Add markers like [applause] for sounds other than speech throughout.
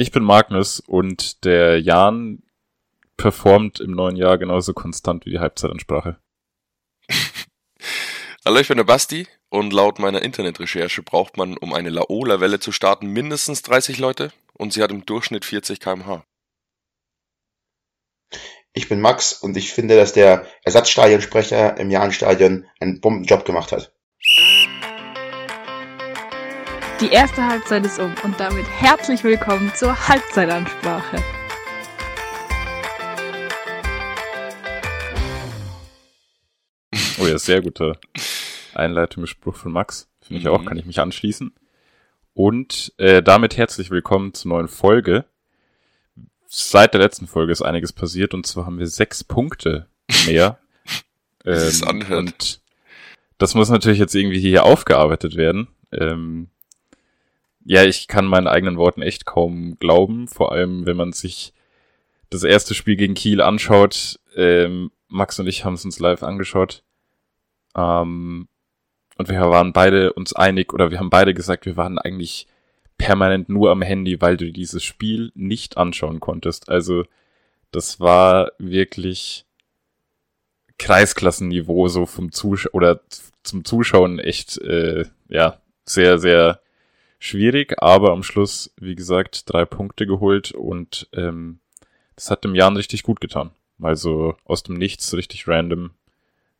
Ich bin Magnus und der Jan performt im neuen Jahr genauso konstant wie die Halbzeitansprache. [laughs] Hallo, ich bin der Basti und laut meiner Internetrecherche braucht man, um eine Laola-Welle zu starten, mindestens 30 Leute und sie hat im Durchschnitt 40 km/h. Ich bin Max und ich finde, dass der Ersatzstadionsprecher im Jahnstadion einen Bombenjob gemacht hat. Die erste Halbzeit ist um und damit herzlich willkommen zur Halbzeitansprache. Oh ja, sehr guter Einleitungsspruch von Max. Finde ich auch, Mhm. kann ich mich anschließen. Und äh, damit herzlich willkommen zur neuen Folge. Seit der letzten Folge ist einiges passiert und zwar haben wir sechs Punkte mehr. [laughs] Wie sich's anhört. Und das muss natürlich jetzt irgendwie hier aufgearbeitet werden. Ähm, ja, ich kann meinen eigenen Worten echt kaum glauben, vor allem wenn man sich das erste Spiel gegen Kiel anschaut. Ähm, Max und ich haben es uns live angeschaut. Ähm, und wir waren beide uns einig, oder wir haben beide gesagt, wir waren eigentlich permanent nur am Handy, weil du dieses Spiel nicht anschauen konntest. Also, das war wirklich Kreisklassenniveau, so vom Zuschauer, oder zum Zuschauen echt, äh, ja, sehr, sehr schwierig, aber am Schluss, wie gesagt, drei Punkte geholt und ähm, das hat dem Jan richtig gut getan. Also aus dem Nichts richtig random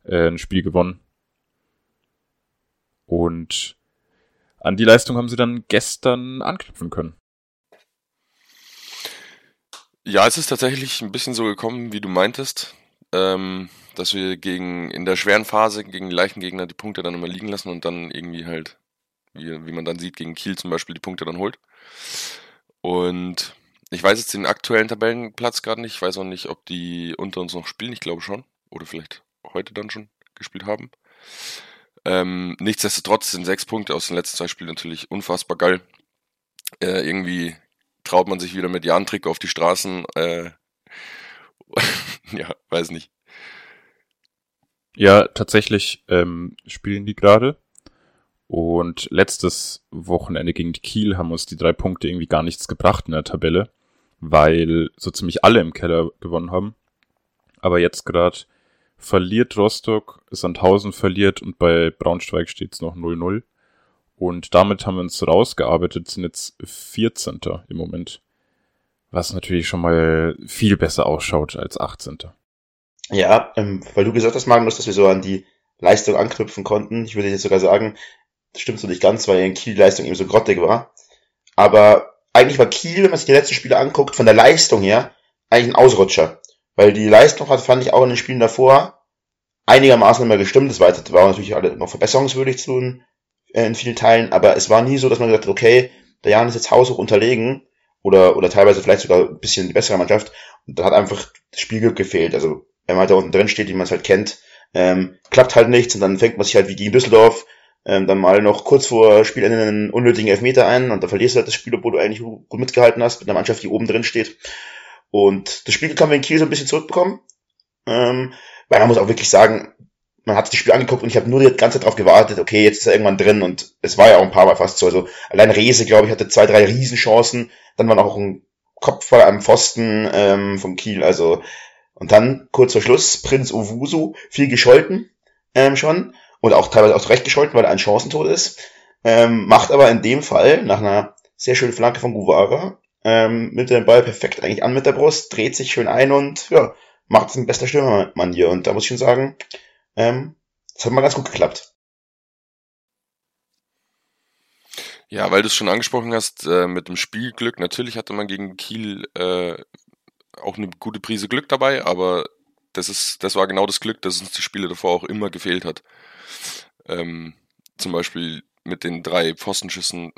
äh, ein Spiel gewonnen. Und an die Leistung haben sie dann gestern anknüpfen können. Ja, es ist tatsächlich ein bisschen so gekommen, wie du meintest, ähm, dass wir gegen in der schweren Phase gegen leichten Gegner die Punkte dann immer liegen lassen und dann irgendwie halt, wie, wie man dann sieht, gegen Kiel zum Beispiel die Punkte dann holt. Und ich weiß jetzt den aktuellen Tabellenplatz gerade nicht. Ich weiß auch nicht, ob die unter uns noch spielen. Ich glaube schon. Oder vielleicht heute dann schon gespielt haben. Ähm, nichtsdestotrotz sind sechs Punkte aus den letzten zwei Spielen natürlich unfassbar geil. Äh, irgendwie traut man sich wieder mit Jan-Trick auf die Straßen. Äh, [laughs] ja, weiß nicht. Ja, tatsächlich ähm, spielen die gerade. Und letztes Wochenende gegen Kiel haben uns die drei Punkte irgendwie gar nichts gebracht in der Tabelle, weil so ziemlich alle im Keller gewonnen haben. Aber jetzt gerade verliert Rostock, Sandhausen verliert und bei Braunschweig steht es noch 0-0. Und damit haben wir uns rausgearbeitet, sind jetzt 14. im Moment. Was natürlich schon mal viel besser ausschaut als 18. Ja, ähm, weil du gesagt hast, Magnus, dass wir so an die Leistung anknüpfen konnten. Ich würde jetzt sogar sagen, das stimmt so nicht ganz, weil in Kiel die Leistung eben so grottig war. Aber eigentlich war Kiel, wenn man sich die letzten Spiele anguckt, von der Leistung her, eigentlich ein Ausrutscher. Weil die Leistung hat, fand ich auch in den Spielen davor einigermaßen immer gestimmt. Das war, natürlich alle noch verbesserungswürdig zu tun, äh, in vielen Teilen, aber es war nie so, dass man gesagt hat, okay, der Jan ist jetzt haushoch unterlegen oder, oder teilweise vielleicht sogar ein bisschen die bessere Mannschaft. Und da hat einfach das Spielglück gefehlt. Also wenn man halt da unten drin steht, wie man es halt kennt, ähm, klappt halt nichts und dann fängt man sich halt wie gegen Düsseldorf ähm, dann mal noch kurz vor Spielende einen unnötigen Elfmeter ein und dann verlierst du halt das Spiel, obwohl du eigentlich gut mitgehalten hast mit einer Mannschaft, die oben drin steht. Und das Spiel haben wir in Kiel so ein bisschen zurückbekommen. Ähm, weil man muss auch wirklich sagen, man hat sich das Spiel angeguckt und ich habe nur die ganze Zeit darauf gewartet, okay, jetzt ist er irgendwann drin und es war ja auch ein paar Mal fast so. Also allein Rese, glaube ich, hatte zwei, drei Riesenchancen. Dann war noch ein Kopfball am Pfosten ähm, vom Kiel. Also und dann kurz vor Schluss Prinz Owusu, viel gescholten ähm, schon und auch teilweise auch zurecht gescholten, weil er ein Chancentod ist. Ähm, macht aber in dem Fall nach einer sehr schönen Flanke von Guvara ähm, mit dem Ball perfekt eigentlich an mit der Brust, dreht sich schön ein und ja, macht es ein bester Stürmermann hier. Und da muss ich schon sagen, ähm, das hat mal ganz gut geklappt. Ja, weil du es schon angesprochen hast, äh, mit dem Spielglück, natürlich hatte man gegen Kiel äh, auch eine gute Prise Glück dabei, aber das ist, das war genau das Glück, das uns die Spiele davor auch immer gefehlt hat. Ähm, zum Beispiel mit den drei Pfostenschüssen,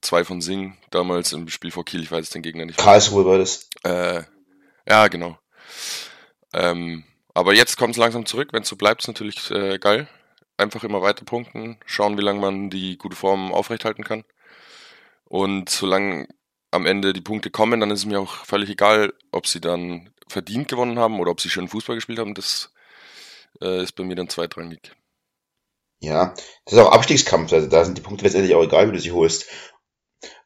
zwei von Sing damals im Spiel vor Kiel, ich weiß den Gegner nicht. Karlsruhe war das. Äh, ja, genau. Ähm, aber jetzt kommt es langsam zurück. Wenn es so bleibt, ist natürlich äh, geil. Einfach immer weiter punkten, schauen, wie lange man die gute Form aufrechthalten kann. Und solange am Ende die Punkte kommen, dann ist es mir auch völlig egal, ob sie dann verdient gewonnen haben oder ob sie schön Fußball gespielt haben. Das äh, ist bei mir dann zweitrangig. Ja, das ist auch Abstiegskampf, also da sind die Punkte letztendlich auch egal, wie du sie holst.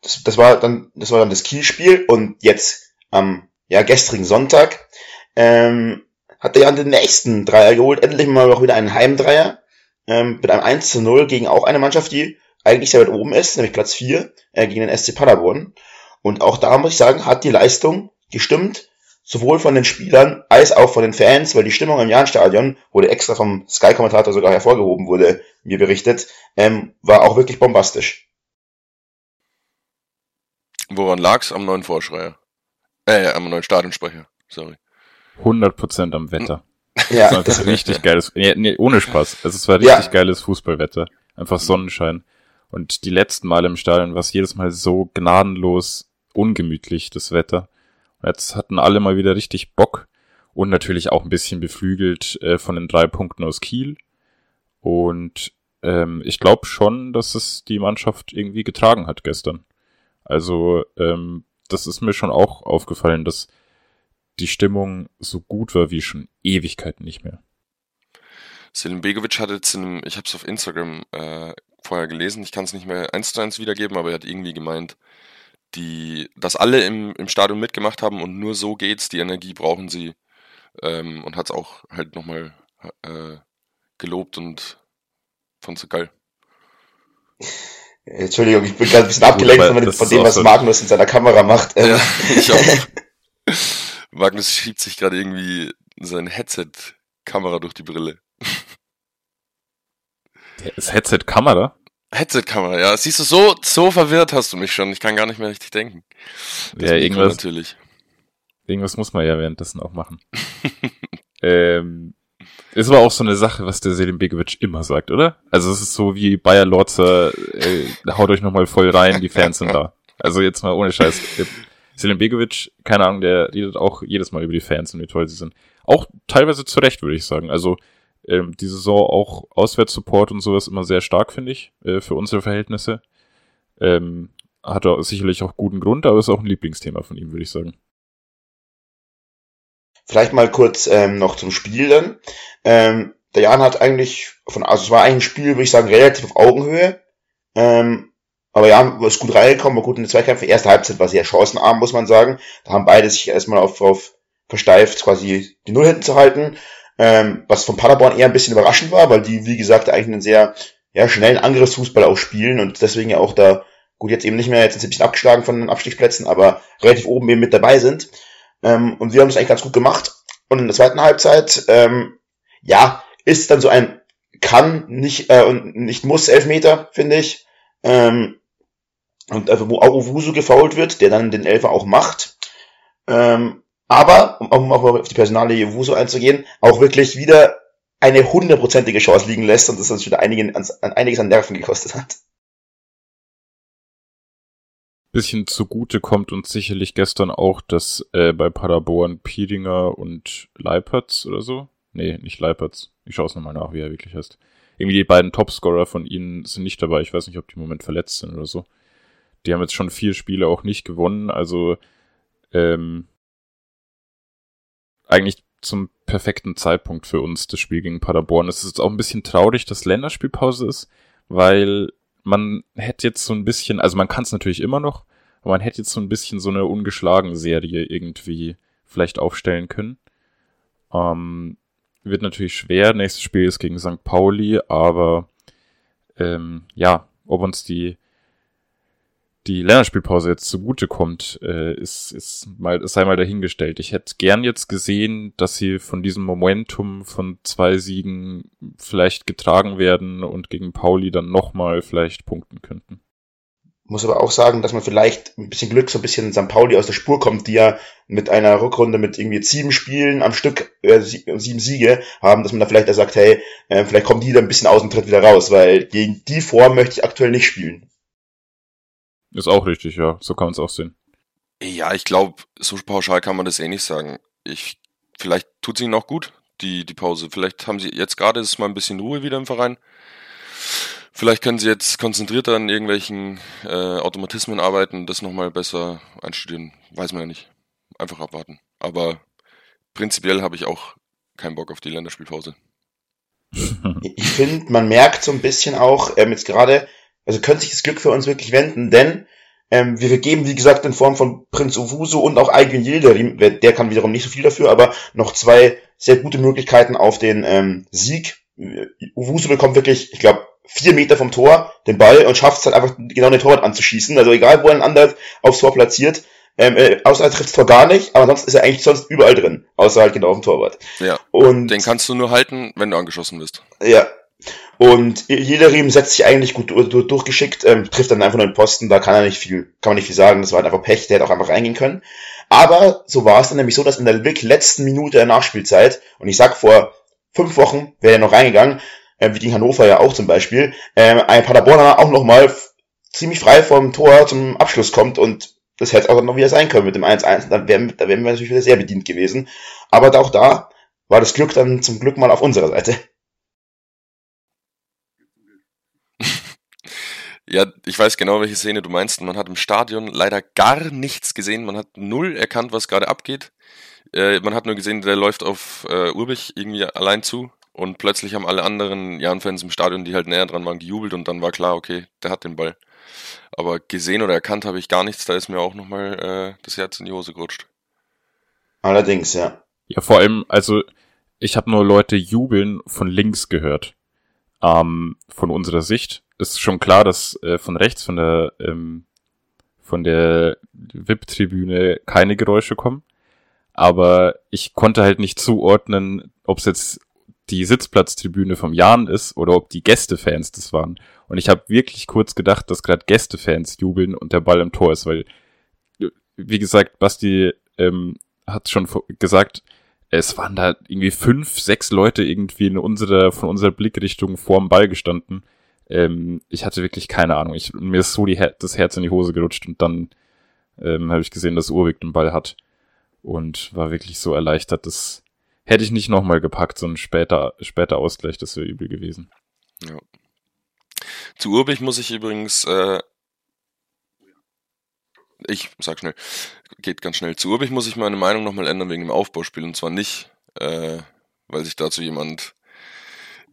das, das war dann, das war dann das Kielspiel und jetzt am ja, gestrigen Sonntag ähm, hat der Jan den nächsten Dreier geholt, endlich mal auch wieder einen Heimdreier ähm, mit einem 1 zu 0 gegen auch eine Mannschaft, die eigentlich sehr weit oben ist, nämlich Platz 4 äh, gegen den SC Paderborn. Und auch da muss ich sagen, hat die Leistung gestimmt, sowohl von den Spielern als auch von den Fans, weil die Stimmung im Jahnstadion, wurde extra vom Sky-Kommentator sogar hervorgehoben, wurde mir berichtet, ähm, war auch wirklich bombastisch. Woran lag's? Am neuen Vorschreier. Äh, am neuen Stadionsprecher. Sorry. 100% am Wetter. [laughs] Ja, Das das war richtig geiles, nee, nee, ohne Spaß. Also es war richtig Ja. geiles Fußballwetter. Einfach Sonnenschein. Und die letzten Male im Stadion war es jedes Mal so gnadenlos ungemütlich, das Wetter. Jetzt hatten alle mal wieder richtig Bock und natürlich auch ein bisschen beflügelt äh, von den drei Punkten aus Kiel. Und ähm, ich glaube schon, dass es die Mannschaft irgendwie getragen hat gestern. Also ähm, das ist mir schon auch aufgefallen, dass die Stimmung so gut war wie schon Ewigkeiten nicht mehr. Selim Begovic hat jetzt in einem, ich habe es auf Instagram äh, vorher gelesen, ich kann es nicht mehr eins zu eins wiedergeben, aber er hat irgendwie gemeint, die, dass alle im, im Stadion mitgemacht haben und nur so geht's, die Energie brauchen sie ähm, und hat es auch halt nochmal äh, gelobt und fand so geil. Entschuldigung, ich bin gerade ein bisschen abgelenkt aber von, von dem, was so- Magnus in seiner Kamera macht. Ähm, Ja, ich auch. [laughs] Magnus schiebt sich gerade irgendwie sein Headset-Kamera durch die Brille. Das Headset-Kamera? Headset-Kamera, ja. Siehst du, so, so verwirrt hast du mich schon. Ich kann gar nicht mehr richtig denken. Das Ja, irgendwas, Natürlich. irgendwas muss man ja währenddessen auch machen. [laughs] ähm, ist aber auch so eine Sache, was der Selim Begovic immer sagt, oder? Also es ist so wie Bayer Lorzer, äh, haut euch nochmal voll rein, die Fans sind da. Also jetzt mal ohne Scheiß. Selim Begovic, keine Ahnung, der redet auch jedes Mal über die Fans und wie toll sie sind. Auch teilweise zu Recht, würde ich sagen. Also ähm, die Saison auch Auswärtssupport und sowas immer sehr stark, finde ich, äh, für unsere Verhältnisse. Ähm, hat er sicherlich auch guten Grund, aber ist auch ein Lieblingsthema von ihm, würde ich sagen. Vielleicht mal kurz ähm, noch zum Spiel dann. Ähm, der Jan hat eigentlich von, also es war eigentlich ein Spiel, würde ich sagen, relativ auf Augenhöhe. Ähm, aber Jan ist gut reingekommen, war gut in den Zweikämpfen. Erste Halbzeit war sehr chancenarm, muss man sagen. Da haben beide sich erstmal auf, auf versteift, quasi die Null hinten zu halten. Ähm, was von Paderborn eher ein bisschen überraschend war, weil die, wie gesagt, eigentlich einen sehr ja, schnellen Angriffsfußball auch spielen und deswegen ja auch da, gut, jetzt eben nicht mehr, jetzt sind sie ein bisschen abgeschlagen von den Abstiegsplätzen, aber relativ oben eben mit dabei sind. Ähm, und wir haben das eigentlich ganz gut gemacht. Und in der zweiten Halbzeit, ähm, ja, ist dann so ein kann, nicht, äh, und nicht muss Elfmeter, finde ich. Ähm, und äh, wo auch Owusu gefault wird, der dann den Elfer auch macht. Ähm, aber, um, um auch mal auf die Personalie Owusu einzugehen, auch wirklich wieder eine hundertprozentige Chance liegen lässt und das uns wieder einigen, an einiges an Nerven gekostet hat. bisschen zugute kommt uns sicherlich gestern auch, dass äh, bei Paderborn Piedinger und Leipertz oder so, nee, nicht Leipertz, ich schaue es nochmal nach, wie er wirklich heißt. Irgendwie die beiden Topscorer von ihnen sind nicht dabei, ich weiß nicht, ob die im Moment verletzt sind oder so. Die haben jetzt schon vier Spiele auch nicht gewonnen, also ähm, eigentlich zum perfekten Zeitpunkt für uns das Spiel gegen Paderborn. Es ist jetzt auch ein bisschen traurig, dass Länderspielpause ist, weil man hätte jetzt so ein bisschen, also man kann es natürlich immer noch, aber man hätte jetzt so ein bisschen so eine ungeschlagen Serie irgendwie vielleicht aufstellen können. Ähm, wird natürlich schwer. Nächstes Spiel ist gegen St. Pauli, aber ähm, ja, ob uns die die Länderspielpause jetzt zugute kommt, äh, ist, ist mal, sei mal dahingestellt. Ich hätte gern jetzt gesehen, dass sie von diesem Momentum von zwei Siegen vielleicht getragen werden und gegen Pauli dann nochmal vielleicht punkten könnten. Muss aber auch sagen, dass man vielleicht ein bisschen Glück so ein bisschen St. Pauli aus der Spur kommt, die ja mit einer Rückrunde mit irgendwie sieben Spielen am Stück, äh, sie- sieben Siege haben, dass man da vielleicht da sagt, hey, äh, vielleicht kommen die da ein bisschen aus dem Tritt wieder raus, weil gegen die Form möchte ich aktuell nicht spielen. Ist auch richtig, ja. So kann man es auch sehen. Ja, ich glaube, so pauschal kann man das eh nicht sagen. Ich, vielleicht tut es ihnen auch gut, die, die Pause. Vielleicht haben sie jetzt gerade ist mal ein bisschen Ruhe wieder im Verein. Vielleicht können sie jetzt konzentrierter an irgendwelchen äh, Automatismen arbeiten, das nochmal besser einstudieren. Weiß man ja nicht. Einfach abwarten. Aber prinzipiell habe ich auch keinen Bock auf die Länderspielpause. Ich finde, man merkt so ein bisschen auch, ähm, jetzt gerade, also könnte sich das Glück für uns wirklich wenden, denn Ähm, wir geben, wie gesagt, in Form von Prinz Owusu und auch Aygün Yildirim, der kann wiederum nicht so viel dafür, aber noch zwei sehr gute Möglichkeiten auf den ähm, Sieg. Owusu bekommt wirklich, ich glaube, vier Meter vom Tor den Ball und schafft es halt einfach genau den Torwart anzuschießen. Also egal, wo ein anderer aufs Tor platziert, ähm, äh, außer er trifft Tor gar nicht, aber sonst ist er eigentlich sonst überall drin, außer halt genau auf dem Torwart. Ja. Und Den kannst du nur halten, wenn du angeschossen bist. ja. Und jeder Riemen setzt sich eigentlich gut du- du- durchgeschickt, ähm, trifft dann einfach nur den Posten, da kann er nicht viel, kann man nicht viel sagen, das war halt einfach Pech, der hätte auch einfach reingehen können. Aber so war es dann nämlich so, dass in der wirklich letzten Minute der Nachspielzeit, und ich sag vor fünf Wochen wäre er noch reingegangen, äh, wie gegen Hannover ja auch zum Beispiel, ähm, ein Paderborner auch nochmal ziemlich frei vom Tor zum Abschluss kommt und das hätte auch noch wieder sein können mit dem 1-1, dann wären, da wären wir natürlich wieder sehr bedient gewesen. Aber auch da war das Glück dann zum Glück mal auf unserer Seite. Ja, ich weiß genau, welche Szene du meinst. Man hat im Stadion leider gar nichts gesehen. Man hat null erkannt, was gerade abgeht. Äh, man hat nur gesehen, der läuft auf äh, Urbich irgendwie allein zu. Und plötzlich haben alle anderen Jan-Fans im Stadion, die halt näher dran waren, gejubelt. Und dann war klar, okay, der hat den Ball. Aber gesehen oder erkannt habe ich gar nichts. Da ist mir auch nochmal äh, das Herz in die Hose gerutscht. Allerdings, ja. Ja, vor allem, also ich habe nur Leute jubeln von links gehört. Ähm, von unserer Sicht ist schon klar, dass äh, von rechts von der ähm, von der VIP-Tribüne keine Geräusche kommen. Aber ich konnte halt nicht zuordnen, ob es jetzt die Sitzplatztribüne vom Jan ist oder ob die Gästefans das waren. Und ich habe wirklich kurz gedacht, dass gerade Gästefans jubeln und der Ball im Tor ist, weil, wie gesagt, Basti ähm, hat schon gesagt, es waren da irgendwie fünf, sechs Leute irgendwie in unserer, von unserer Blickrichtung vorm Ball gestanden. Ähm, ich hatte wirklich keine Ahnung. Ich, mir ist so die das Herz in die Hose gerutscht und dann ähm, habe ich gesehen, dass Urwig den Ball hat und war wirklich so erleichtert, dass hätte ich nicht nochmal gepackt, so ein später, später Ausgleich, das wäre übel gewesen. Zu Urbich muss ich übrigens, äh, ich sag schnell, geht ganz schnell. Zu Urbich muss ich meine Meinung nochmal ändern wegen dem Aufbauspiel. Und zwar nicht, äh, weil sich dazu jemand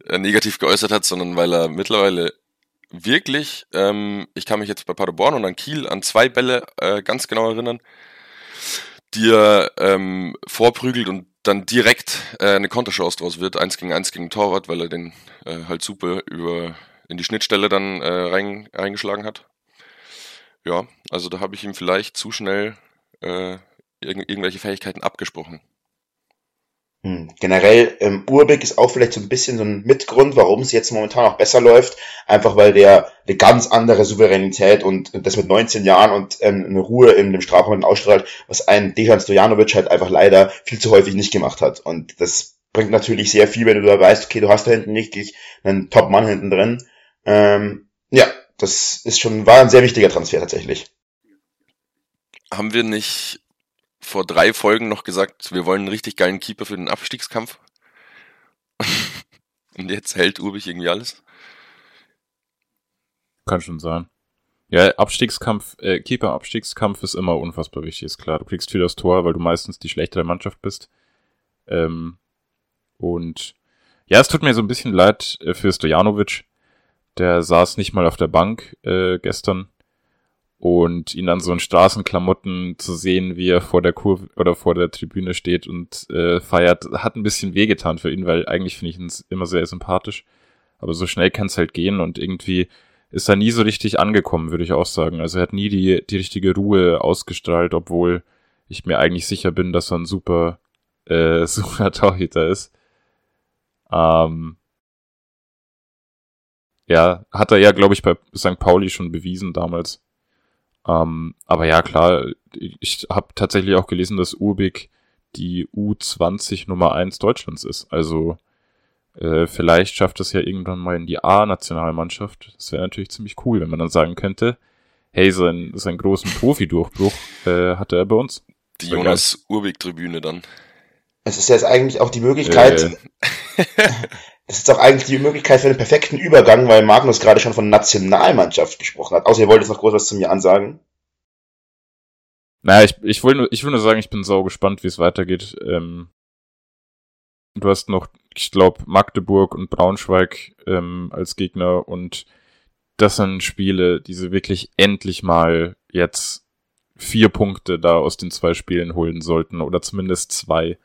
negativ geäußert hat, sondern weil er mittlerweile wirklich, ähm, ich kann mich jetzt bei Paderborn und an Kiel an zwei Bälle äh, ganz genau erinnern, die er ähm, vorprügelt und dann direkt äh, eine Konterchance draus wird, eins gegen eins gegen Torwart, weil er den äh, halt super über in die Schnittstelle dann äh, rein, reingeschlagen hat. Ja, also da habe ich ihm vielleicht zu schnell äh, irg irgendwelche Fähigkeiten abgesprochen. Hm. Generell, ähm, Urbeck ist auch vielleicht so ein bisschen so ein Mitgrund, warum es jetzt momentan auch besser läuft. Einfach weil der eine ganz andere Souveränität und das mit 19 Jahren und ähm, eine Ruhe in dem Strafraum ausstrahlt, was ein Dejan Stojanovic halt einfach leider viel zu häufig nicht gemacht hat. Und das bringt natürlich sehr viel, wenn du da weißt, okay, du hast da hinten richtig einen Top-Mann hinten drin. Ähm, ja, das ist schon, war ein sehr wichtiger Transfer tatsächlich. Haben wir nicht vor drei Folgen noch gesagt, wir wollen einen richtig geilen Keeper für den Abstiegskampf? [laughs] und jetzt hält Urbich irgendwie alles? Kann schon sein. Ja, Abstiegskampf, äh, Keeper-Abstiegskampf ist immer unfassbar wichtig, ist klar. Du kriegst viel das Tor, weil du meistens die schlechtere Mannschaft bist. Ähm, und ja, es tut mir so ein bisschen leid äh, für Stojanovic. Der saß nicht mal auf der Bank äh, gestern. Und ihn dann so in Straßenklamotten zu sehen, wie er vor der Kurve oder vor der Tribüne steht und äh, feiert, hat ein bisschen wehgetan für ihn, weil eigentlich finde ich ihn immer sehr sympathisch. Aber so schnell kann es halt gehen und irgendwie ist er nie so richtig angekommen, würde ich auch sagen. Also er hat nie die, die richtige Ruhe ausgestrahlt, obwohl ich mir eigentlich sicher bin, dass er ein super, äh, [laughs] super Torhüter ist. Ähm, ja, hat er ja, glaube ich, bei St. Pauli schon bewiesen damals. Ähm, aber ja, klar, ich habe tatsächlich auch gelesen, dass Urbik die U20 Nummer 1 Deutschlands ist. Also äh, vielleicht schafft es ja irgendwann mal in die A-Nationalmannschaft. Das wäre natürlich ziemlich cool, wenn man dann sagen könnte, hey, sein, seinen großen Profi-Durchbruch äh, hatte er bei uns. Die Sehr Jonas Urbig-Tribüne dann. Es ist jetzt eigentlich auch die Möglichkeit, Äh, [laughs] Es ist auch eigentlich die Möglichkeit für einen perfekten Übergang, weil Magnus gerade schon von Nationalmannschaft gesprochen hat. Außer ihr wollt jetzt noch groß was zu mir ansagen. Naja, ich, ich will nur, ich will nur sagen, ich bin sau gespannt, wie es weitergeht. Ähm, du hast noch, ich glaube, Magdeburg und Braunschweig ähm, als Gegner und das sind Spiele, die sie wirklich endlich mal jetzt vier Punkte da aus den zwei Spielen holen sollten oder zumindest zwei.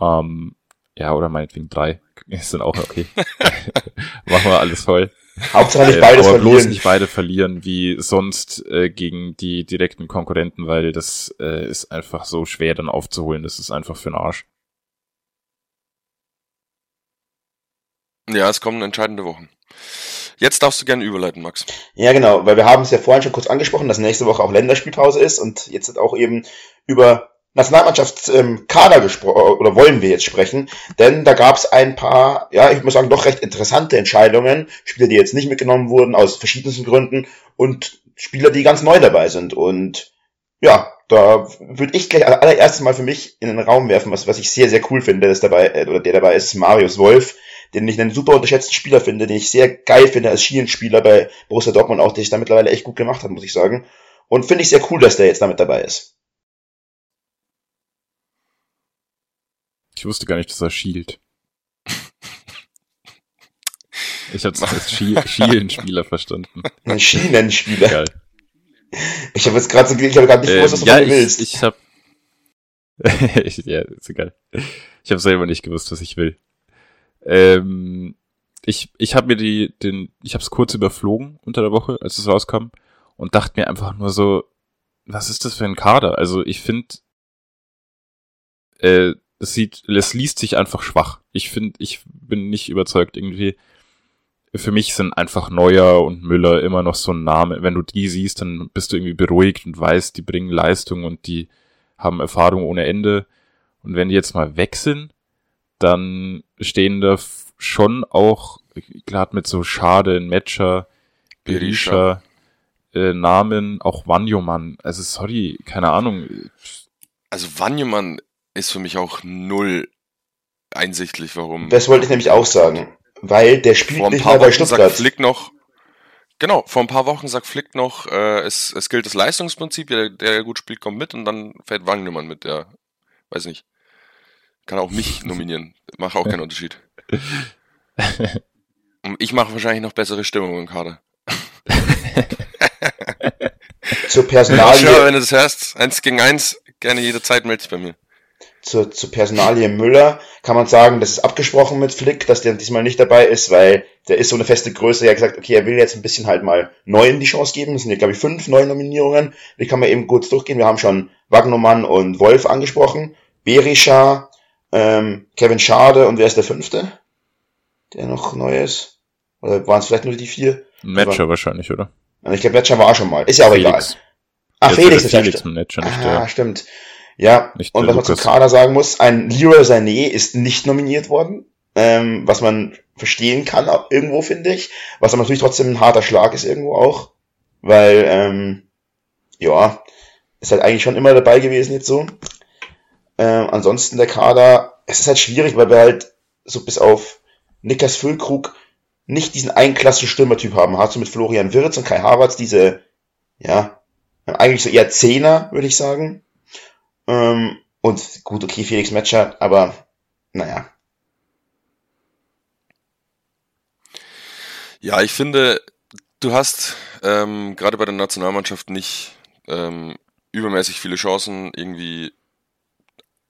Ähm, ja, oder meinetwegen drei. [laughs] Ist dann auch okay. [laughs] Machen wir alles voll. Hauptsache nicht Äh, beides aber bloß verlieren. nicht beide verlieren wie sonst äh, gegen die direkten Konkurrenten, weil das äh, ist einfach so schwer dann aufzuholen. Das ist einfach für den Arsch. Ja, es kommen entscheidende Wochen. Jetzt darfst du gerne überleiten, Max. Ja, genau, weil wir haben es ja vorhin schon kurz angesprochen, dass nächste Woche auch Länderspielpause ist und jetzt auch eben über Nationalmannschaftskader ähm, Kader gespro- oder wollen wir jetzt sprechen, denn da gab es ein paar, ja, ich muss sagen, doch recht interessante Entscheidungen, Spieler, die jetzt nicht mitgenommen wurden aus verschiedensten Gründen und Spieler, die ganz neu dabei sind und ja, da würde ich gleich allererstes mal für mich in den Raum werfen, was, was ich sehr, sehr cool finde, dass dabei, äh, oder der dabei ist, Marius Wolf, den ich einen super unterschätzten Spieler finde, den ich sehr geil finde als Schienenspieler bei Borussia Dortmund auch, den ich da mittlerweile echt gut gemacht habe, muss ich sagen. Und finde ich sehr cool, dass der jetzt damit dabei ist. Ich wusste gar nicht, dass er schielt. [laughs] Ich hab's als Schi Schielen-Spieler verstanden. [laughs] Ein Schienenspieler. Geil. Ich habe jetzt gerade so, ich habe gerade nicht Ähm, gewusst, was du ja, mir ich, willst. ich hab. [laughs] ich, ja, ist egal. Ich habe selber nicht gewusst, was ich will. Ähm, ich ich habe mir die den ich habe es kurz überflogen unter der Woche, als es rauskam und dachte mir einfach nur so, was ist das für ein Kader? Also ich finde, äh, es sieht, es liest sich einfach schwach. Ich finde, ich bin nicht überzeugt irgendwie. Für mich sind einfach Neuer und Müller immer noch so ein Name. Wenn du die siehst, dann bist du irgendwie beruhigt und weißt, die bringen Leistung und die haben Erfahrung ohne Ende. Und wenn die jetzt mal weg sind, dann stehen da schon auch, gerade mit so Schade, ein Matcher, Berisha. Äh, Namen, auch Wanyoman. Also sorry, keine Ahnung. Also Wanjemann ist für mich auch null einsichtlich, warum. Das wollte ich nämlich auch sagen. Weil der spielt Vor ein nicht paar mal bei sagt Stuttgart. Flick noch, genau, vor ein paar Wochen sagt Flick noch, äh, es, es gilt das Leistungsprinzip, der, der gut spielt, kommt mit und dann fährt Wangemann mit, der, weiß nicht, kann auch mich nominieren, macht auch keinen Unterschied. [laughs] Ich mache wahrscheinlich noch bessere Stimmung im Kader. Zur Personalie, [laughs] wenn du das hörst, eins gegen eins, gerne jederzeit melde dich bei mir. Zur, zur Personalie Müller kann man sagen, das ist abgesprochen mit Flick, dass der diesmal nicht dabei ist, weil der ist so eine feste Größe. Er hat gesagt, okay, er will jetzt ein bisschen halt mal Neuen die Chance geben. Das sind ja, glaube ich, fünf neue Nominierungen. Die kann man eben kurz durchgehen. Wir haben schon Wagnermann und Wolf angesprochen. Berisha, ähm, Kevin Schade und wer ist der fünfte? Der noch neu ist? Oder waren es vielleicht nur die vier? Matcher wahrscheinlich, oder? Ich glaube, Matcher war schon mal. Ist ja auch egal. Felix. Ach, Jetzt Felix der ist Felix ein Matcher, nicht Ah, der. stimmt. Ja, Nicht und was man zum Lukas. Kader sagen muss, ein Leroy Sané ist nicht nominiert worden, ähm, was man verstehen kann, irgendwo finde ich, was aber natürlich trotzdem ein harter Schlag ist irgendwo auch, weil, ähm, ja, ist halt eigentlich schon immer dabei gewesen jetzt so. Ähm, ansonsten der Kader, es ist halt schwierig, weil wir halt so bis auf Niklas Füllkrug nicht diesen einklassischen Stürmertyp haben. Hast du mit Florian Wirtz und Kai Havertz diese, ja, eigentlich so eher Zehner, würde ich sagen. Ähm, und gut, okay, Felix Metscher, aber naja. Ja, ich finde, du hast ähm, gerade bei der Nationalmannschaft nicht ähm, übermäßig viele Chancen, irgendwie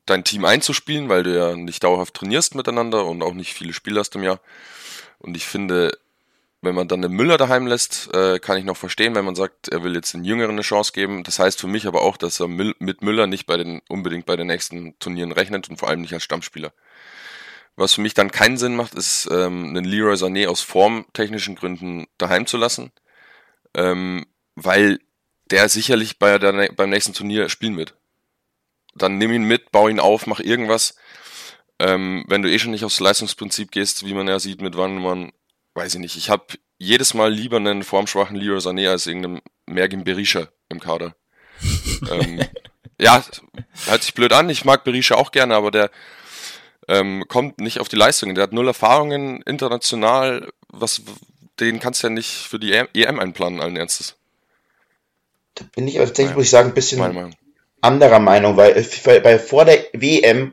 dein Team einzuspielen, weil du ja nicht dauerhaft trainierst miteinander und auch nicht viele Spiele hast im Jahr. Und ich finde, wenn man dann den Müller daheim lässt, äh, kann ich noch verstehen, wenn man sagt, er will jetzt den Jüngeren eine Chance geben. Das heißt für mich aber auch, dass er mit Müller nicht bei den, unbedingt bei den nächsten Turnieren rechnet und vor allem nicht als Stammspieler. Was für mich dann keinen Sinn macht, ist, ähm, einen Leroy Sané aus formtechnischen Gründen daheim zu lassen, ähm, weil der sicherlich bei der, beim nächsten Turnier spielen wird. Dann nimm ihn mit, bau ihn auf, mach irgendwas. Ähm, wenn du eh schon nicht aufs Leistungsprinzip gehst, wie man ja sieht mit Wandermann, weiß ich nicht. Ich habe jedes Mal lieber einen formschwachen Leroy Sané als irgendeinen Mergin Berisha im Kader. [laughs] ähm, ja, hört sich blöd an. Ich mag Berisha auch gerne, aber der ähm, kommt nicht auf die Leistungen. Der hat null Erfahrungen international. Was, den kannst du ja nicht für die EM einplanen, allen Ernstes. Da bin ich aber tatsächlich, Naja. muss ich sagen, ein bisschen anderer Meinung, weil, äh, weil, weil vor der WM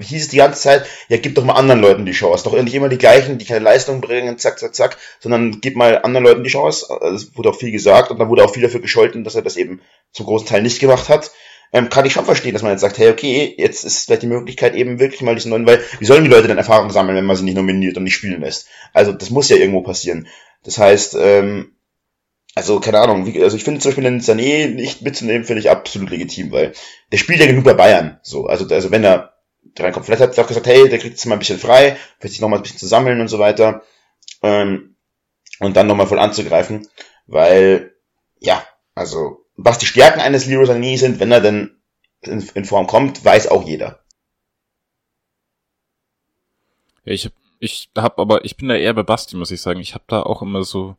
hieß es die ganze Zeit, ja, gib doch mal anderen Leuten die Chance. Doch nicht immer die gleichen, die keine Leistung bringen, zack, zack, zack, sondern gib mal anderen Leuten die Chance. Also, es wurde auch viel gesagt und dann wurde auch viel dafür gescholten, dass er das eben zum großen Teil nicht gemacht hat. Ähm, kann ich schon verstehen, dass man jetzt sagt, hey, okay, jetzt ist vielleicht die Möglichkeit eben wirklich mal diesen neuen, weil wie sollen die Leute denn Erfahrung sammeln, wenn man sie nicht nominiert und nicht spielen lässt? Also das muss ja irgendwo passieren. Das heißt, ähm, also keine Ahnung, wie, also ich finde zum Beispiel den Sané nicht mitzunehmen, finde ich absolut legitim, weil der spielt ja genug bei Bayern. So, also, also wenn er reinkommt, vielleicht hat gesagt, hey, der kriegt jetzt mal ein bisschen frei, vielleicht sich nochmal ein bisschen zu sammeln und so weiter. Ähm, und dann nochmal voll anzugreifen, weil, ja, also, was die Stärken eines Leroy Sané sind, wenn er denn in, in Form kommt, weiß auch jeder. Ja, ich hab, ich hab aber, ich bin da eher bei Basti, muss ich sagen. Ich habe da auch immer so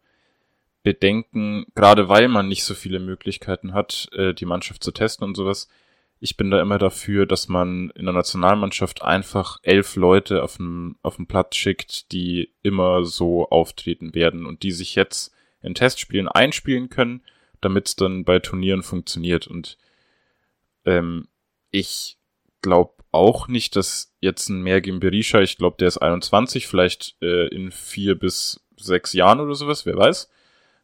Bedenken, gerade weil man nicht so viele Möglichkeiten hat, äh, die Mannschaft zu testen und sowas. Ich bin da immer dafür, dass man in der Nationalmannschaft einfach elf Leute auf dem, auf dem Platz schickt, die immer so auftreten werden und die sich jetzt in Testspielen einspielen können, damit es dann bei Turnieren funktioniert. Und ähm, ich glaube auch nicht, dass jetzt ein Mergim Berisha, ich glaube, der ist 21, vielleicht äh, in vier bis sechs Jahren oder sowas, wer weiß,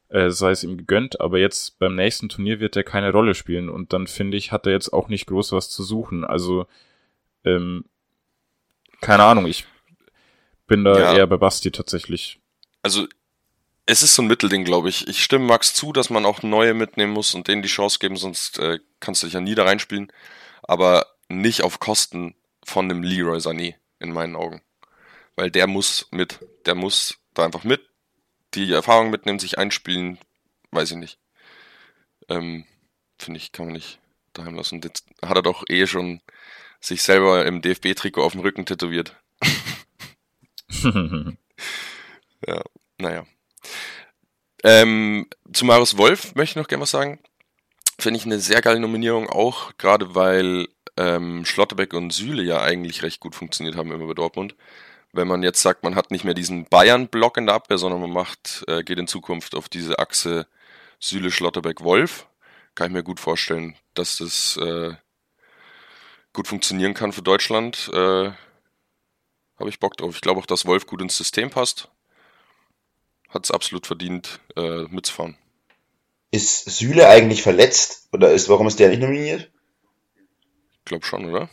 äh, sei es ihm gegönnt, aber jetzt beim nächsten Turnier wird er keine Rolle spielen und dann finde ich, hat er jetzt auch nicht groß was zu suchen. Also, ähm, keine Ahnung, ich bin da ja. eher bei Basti tatsächlich. Also, es ist so ein Mittelding, glaube ich. Ich stimme Max zu, dass man auch neue mitnehmen muss und denen die Chance geben, sonst äh, kannst du dich ja nie da reinspielen. Aber nicht auf Kosten von einem Leroy Sané, in meinen Augen. Weil der muss mit. Der muss da einfach mit die Erfahrung mitnehmen, sich einspielen, weiß ich nicht. Ähm, Finde ich, kann man nicht daheim lassen. Jetzt hat er doch eh schon sich selber im DFB-Trikot auf dem Rücken tätowiert. [laughs] ja, naja. Ähm, zu Marius Wolf möchte ich noch gerne was sagen. Finde ich eine sehr geile Nominierung auch, gerade weil ähm, Schlotterbeck und Süle ja eigentlich recht gut funktioniert haben immer bei Dortmund wenn man jetzt sagt, man hat nicht mehr diesen Bayern-Block in der Abwehr, sondern man macht, äh, geht in Zukunft auf diese Achse Süle, Schlotterbeck, Wolf, kann ich mir gut vorstellen, dass das äh, gut funktionieren kann für Deutschland. Äh, Habe ich Bock drauf. Ich glaube auch, dass Wolf gut ins System passt. Hat es absolut verdient, äh, mitzufahren. Ist Süle eigentlich verletzt? Oder ist, warum ist der nicht nominiert? Ich glaube schon, oder?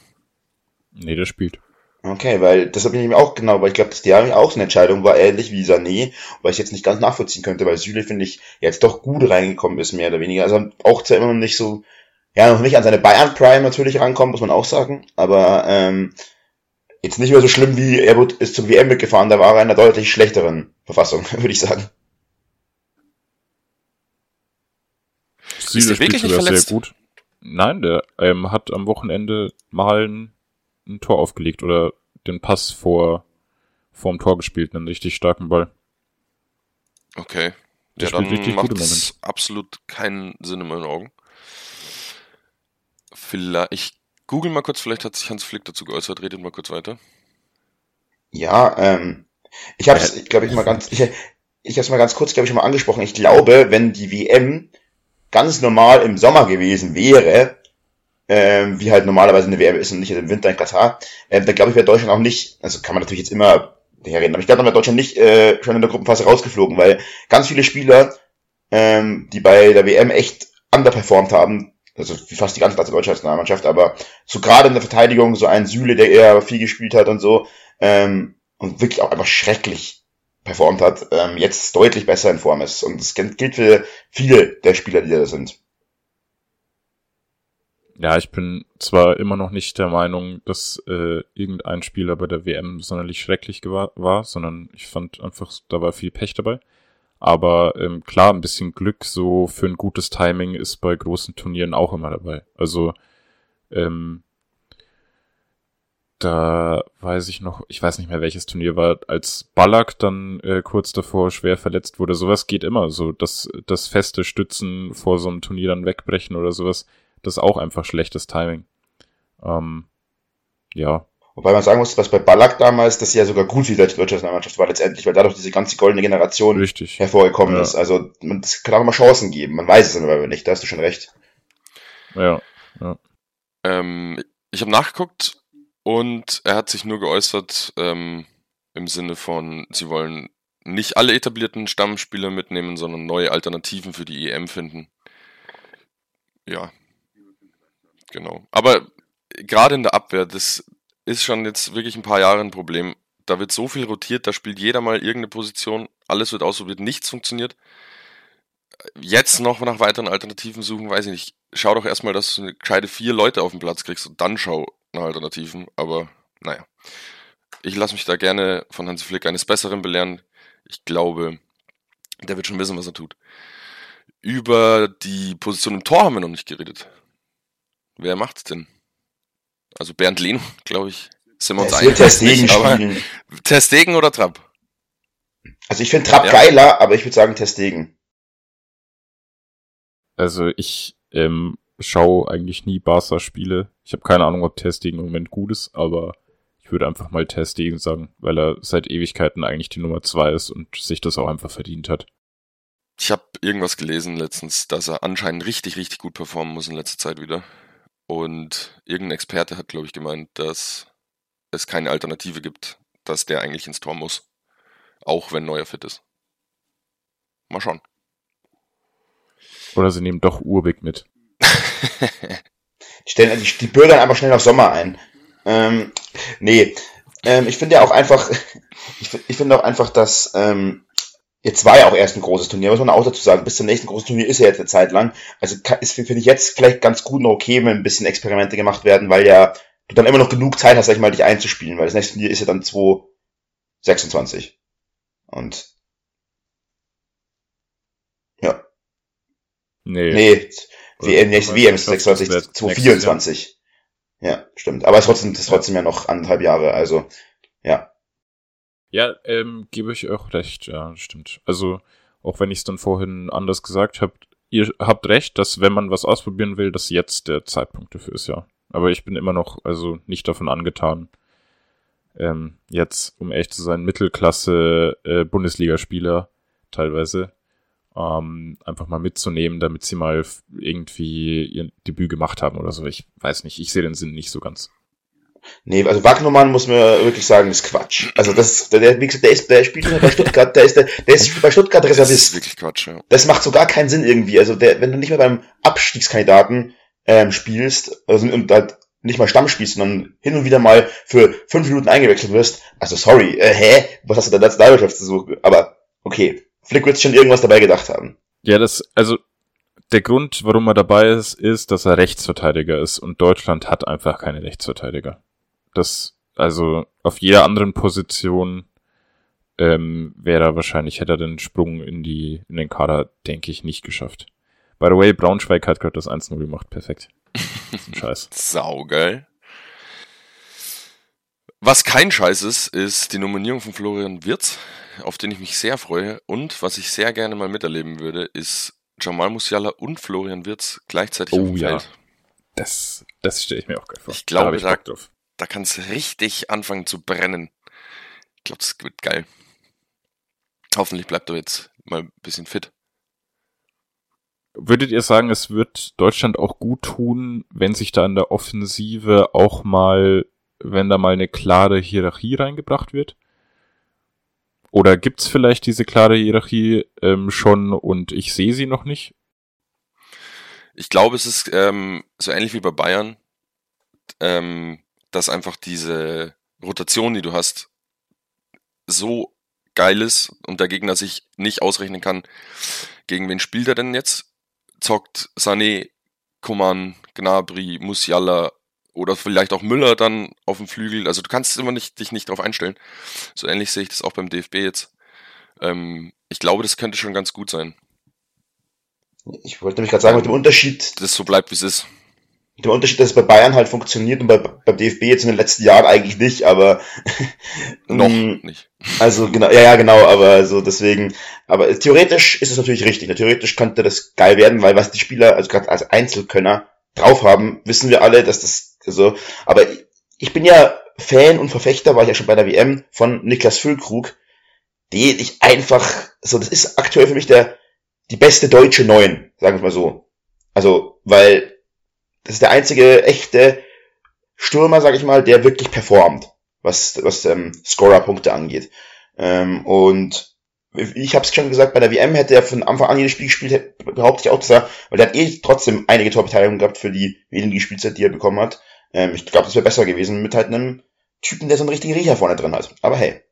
Nee, der spielt. Okay, weil das habe ich mir auch genau, weil ich glaube, dass der auch so eine Entscheidung war, ähnlich wie Sané, weil ich jetzt nicht ganz nachvollziehen könnte, weil Süle, finde ich, jetzt doch gut reingekommen ist, mehr oder weniger. Also auch zwar immer noch nicht so, ja, noch nicht an seine Bayern Prime natürlich rankommt, muss man auch sagen, aber ähm, jetzt nicht mehr so schlimm wie er ist zum WM mitgefahren, da war er in einer deutlich schlechteren Verfassung, [laughs] würde ich sagen. Süle spielt wirklich sehr gut. Nein, der ähm, hat am Wochenende mal ein ein Tor aufgelegt oder den Pass vor vorm Tor gespielt, einen richtig starken Ball. Okay. Der ja, dann macht es absolut keinen Sinn in meinen Augen. Vielleicht, ich google mal kurz, vielleicht hat sich Hans Flick dazu geäußert, redet mal kurz weiter. Ja, ähm, ich habe es, glaube ich, mal ganz, ich, ich habe es mal ganz kurz, glaube ich, schon mal angesprochen. Ich glaube, wenn die WM ganz normal im Sommer gewesen wäre, ähm, wie halt normalerweise eine WM ist und nicht im Winter in Katar, ähm, da glaube ich, wäre Deutschland auch nicht, also kann man natürlich jetzt immer herreden, aber ich glaube, dann wäre Deutschland nicht äh, schon in der Gruppenphase rausgeflogen, weil ganz viele Spieler, ähm, die bei der WM echt underperformed haben, also fast die ganze deutsche Nationalmannschaft, aber so gerade in der Verteidigung, so ein Süle, der eher viel gespielt hat und so, ähm, und wirklich auch einfach schrecklich performt hat, ähm, jetzt deutlich besser in Form ist. Und das gilt für viele der Spieler, die da sind. Ja, ich bin zwar immer noch nicht der Meinung, dass äh, irgendein Spieler bei der WM sonderlich schrecklich war, sondern ich fand einfach, da war viel Pech dabei. Aber ähm, klar, ein bisschen Glück so für ein gutes Timing ist bei großen Turnieren auch immer dabei. Also ähm, da weiß ich noch, ich weiß nicht mehr welches Turnier war, als Ballack dann äh, kurz davor schwer verletzt wurde. Sowas geht immer, so dass das feste Stützen vor so einem Turnier dann wegbrechen oder sowas das ist auch einfach schlechtes Timing. Ähm, ja. Wobei man sagen muss, was bei Ballack damals, dass sie ja sogar gut für die deutsche Nationalmannschaft war letztendlich, weil dadurch diese ganze goldene Generation Richtig. hervorgekommen ja. ist. Also es kann auch immer Chancen geben. Man weiß es aber nicht, da hast du schon recht. Ja. ja. Ähm, ich habe nachgeguckt, Und er hat sich nur geäußert ähm, im Sinne von, sie wollen nicht alle etablierten Stammspieler mitnehmen, sondern neue Alternativen für die EM finden. Ja. Genau. Aber gerade in der Abwehr, das ist schon jetzt wirklich ein paar Jahre ein Problem. Da wird so viel rotiert, da spielt jeder mal irgendeine Position, alles wird ausprobiert, nichts funktioniert. Jetzt noch nach weiteren Alternativen suchen, weiß ich nicht. Schau doch erstmal, dass du eine gescheite vier Leute auf den Platz kriegst und dann schau nach Alternativen. Aber naja. Ich lasse mich da gerne von Hansi Flick eines Besseren belehren. Ich glaube, der wird schon wissen, was er tut. Über die Position im Tor haben wir noch nicht geredet. Wer macht's denn? Also Bernd Lehn, [laughs] glaube ich, sind wir uns Es wird einig. Testegen spielen. Testegen oder Trapp? Also ich finde Trapp Ja. geiler, aber ich würde sagen Testegen. Also ich ähm, schaue eigentlich nie Barca-Spiele. Ich habe keine Ahnung, ob Testing im Moment gut ist, aber ich würde einfach mal Testing sagen, weil er seit Ewigkeiten eigentlich die Nummer zwei ist und sich das auch einfach verdient hat. Ich habe irgendwas gelesen letztens, dass er anscheinend richtig, richtig gut performen muss in letzter Zeit wieder. Und irgendein Experte hat, glaube ich, gemeint, dass es keine Alternative gibt, dass der eigentlich ins Tor muss. Auch wenn Neuer fit ist. Mal schauen. Oder sie nehmen doch Urbig mit. Die stellen die, die bürgern einfach schnell auf Sommer ein. Ähm, nee, ähm, ich finde ja auch einfach, [laughs] ich, ich finde auch einfach, dass ähm, jetzt war ja auch erst ein großes Turnier, muss man auch dazu sagen. Bis zum nächsten großen Turnier ist ja jetzt eine Zeit lang. Also ist finde ich jetzt vielleicht ganz gut und okay, wenn ein bisschen Experimente gemacht werden, weil ja du dann immer noch genug Zeit hast, sag ich mal, dich einzuspielen, weil das nächste Turnier ist ja dann 2026. Und ja, Nee. nee, WM, nächste WM ist das 26, wird 2024. Ja, stimmt. Aber es ist trotzdem, das ist trotzdem ja noch anderthalb Jahre, also, ja. Ja, ähm, gebe ich auch recht, ja, stimmt. Also, auch wenn ich es dann vorhin anders gesagt habe, ihr habt recht, dass wenn man was ausprobieren will, dass jetzt der Zeitpunkt dafür ist, ja. Aber ich bin immer noch, also nicht davon angetan, ähm, jetzt, um echt zu sein, Mittelklasse äh, teilweise ähm, einfach mal mitzunehmen, damit sie mal irgendwie ihr Debüt gemacht haben oder so. Ich weiß nicht, ich sehe den Sinn nicht so ganz. Nee, also Wagnermann muss man wirklich sagen, ist Quatsch. Also das, der, der, wie gesagt, der ist, der spielt bei Stuttgart, der ist, der, der ist bei Stuttgart Das ist Reservist. wirklich Quatsch, ja. Das macht so gar keinen Sinn irgendwie. Also der, wenn du nicht mehr beim Abstiegskandidaten ähm, spielst also, und da nicht mal Stamm spielst, sondern hin und wieder mal für fünf Minuten eingewechselt wirst, also sorry, äh, hä? Was hast du denn als Nationalmannschaft zu suchen? Aber okay, Flick wird sich schon irgendwas dabei gedacht haben. Ja, das, also der Grund, warum er dabei ist, ist, dass er Rechtsverteidiger ist und Deutschland hat einfach keine Rechtsverteidiger. Das, also auf jeder anderen Position ähm, wäre er wahrscheinlich, hätte er den Sprung in die, in den Kader, denke ich, nicht geschafft. By the way, Braunschweig hat gerade das 1-0 gemacht, perfekt. Das ist ein Scheiß. [laughs] Saugeil. Was kein Scheiß ist, ist die Nominierung von Florian Wirz, auf den ich mich sehr freue. Und was ich sehr gerne mal miterleben würde, ist Jamal Musiala und Florian Wirz gleichzeitig Oh auf dem ja. Feld. Das, das stelle ich mir auch geil vor. Ich glaube, da ich da-. Da kann es richtig anfangen zu brennen. Ich glaube, das wird geil. Hoffentlich bleibt er jetzt mal ein bisschen fit. Würdet ihr sagen, es wird Deutschland auch gut tun, wenn sich da in der Offensive auch mal, wenn da mal eine klare Hierarchie reingebracht wird? Oder gibt's vielleicht diese klare Hierarchie ähm, schon und ich sehe sie noch nicht? Ich glaube, es ist ähm, so ähnlich wie bei Bayern, ähm, dass einfach diese Rotation, die du hast, so geil ist und der Gegner sich nicht ausrechnen kann, gegen wen spielt er denn jetzt? Zockt Sané, Coman, Gnabry, Musiala oder vielleicht auch Müller dann auf dem Flügel. Also du kannst immer nicht, dich nicht darauf einstellen. So ähnlich sehe ich das auch beim DFB jetzt. Ähm, ich glaube, das könnte schon ganz gut sein, Ich wollte nämlich gerade sagen, mit dem Unterschied, dass es so bleibt, wie es ist. Mit dem Unterschied, dass es bei Bayern halt funktioniert und bei, beim DFB jetzt in den letzten Jahren eigentlich nicht, aber [laughs] Noch Mm, nicht. Also genau, ja, ja, genau, aber so deswegen, aber theoretisch ist es natürlich richtig. Theoretisch könnte das geil werden, weil was die Spieler, also gerade als Einzelkönner drauf haben, wissen wir alle, dass das so. Aber ich- ich bin ja Fan und Verfechter, war ich ja schon bei der WM von Niklas Füllkrug, den ich einfach, so das ist aktuell für mich der die beste deutsche Neun, sagen wir mal so. Also weil das ist der einzige echte Stürmer, sag ich mal, der wirklich performt, was, was ähm, Scorer-Punkte angeht. Ähm, und ich habe es schon gesagt, bei der WM hätte er von Anfang an jedes Spiel gespielt, behaupte ich auch, dass er, weil der hat eh trotzdem einige Torbeteiligungen gehabt für die wenige Spielzeit, die er bekommen hat. Ähm, ich glaube, das wäre besser gewesen mit halt einem Typen, der so einen richtigen Riecher vorne drin hat. Aber hey.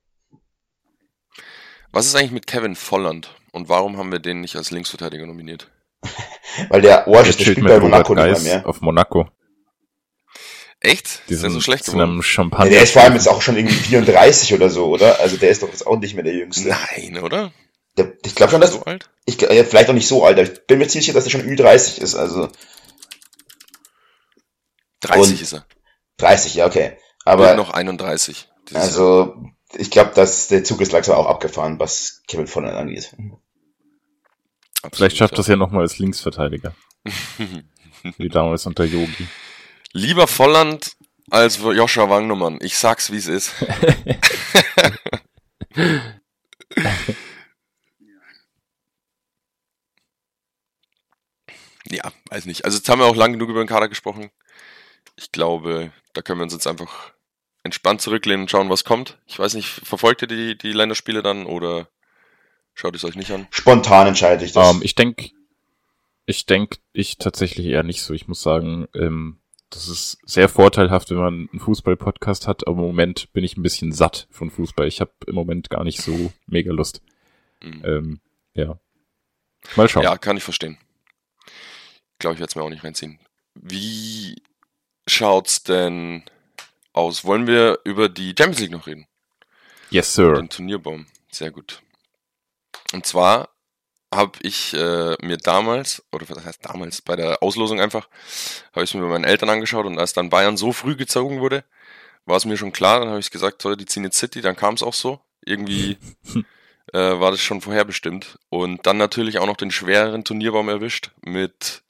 Was ist eigentlich mit Kevin Volland? Und warum haben wir den nicht als Linksverteidiger nominiert? [laughs] weil der Arsch, der spielt bei Monaco nicht mehr. Auf Monaco. Echt? Die sind so schlecht geworden? Champagner. Ja, der ist vor allem jetzt auch schon irgendwie 34 oder so, oder? Also der ist doch jetzt auch nicht mehr der Jüngste. Nein, oder? Der, ich glaube schon, dass, so alt? ich, äh, vielleicht auch nicht so alt, aber ich bin mir ziemlich sicher, dass er schon Ü30 ist, also 30 Und- ist er. 30, ja, okay. Aber Aber, noch 31. dieses Jahr. also, ich glaube, dass der Zug ist langsam auch abgefahren, was Kevin Volland angeht. Absolut, Vielleicht schafft ja. das ja nochmal als Linksverteidiger. [laughs] Wie damals unter Yogi. Lieber Volland als Joscha Wangnummern. Ich sag's, wie es ist. [laughs] ja, weiß nicht. Also jetzt haben wir auch lang genug über den Kader gesprochen. Ich glaube, da können wir uns jetzt einfach entspannt zurücklehnen und schauen, was kommt. Ich weiß nicht, verfolgt ihr die, die Länderspiele dann oder schaut es euch nicht an? Spontan entscheide ich das. Ähm, ich denke, ich denke, ich tatsächlich eher nicht so. Ich muss sagen, ähm, das ist sehr vorteilhaft, wenn man einen Fußball-Podcast hat, aber im Moment bin ich ein bisschen satt von Fußball. Ich habe im Moment gar nicht so mega Lust. Mhm. Ähm, ja. Mal schauen. Ja, kann ich verstehen. Ich glaube, ich werde es mir auch nicht reinziehen. Wie schaut's denn aus? Wollen wir über die Champions League noch reden? Yes, sir. Den Turnierbaum. Sehr gut. Und zwar habe ich äh, mir damals, oder was heißt damals, bei der Auslosung einfach, habe ich es mir bei meinen Eltern angeschaut und als dann Bayern so früh gezogen wurde, war es mir schon klar, dann habe ich gesagt, toll, die ziehen jetzt City, dann kam es auch so. Irgendwie [laughs] äh, war das schon vorherbestimmt. Und dann natürlich auch noch den schwereren Turnierbaum erwischt mit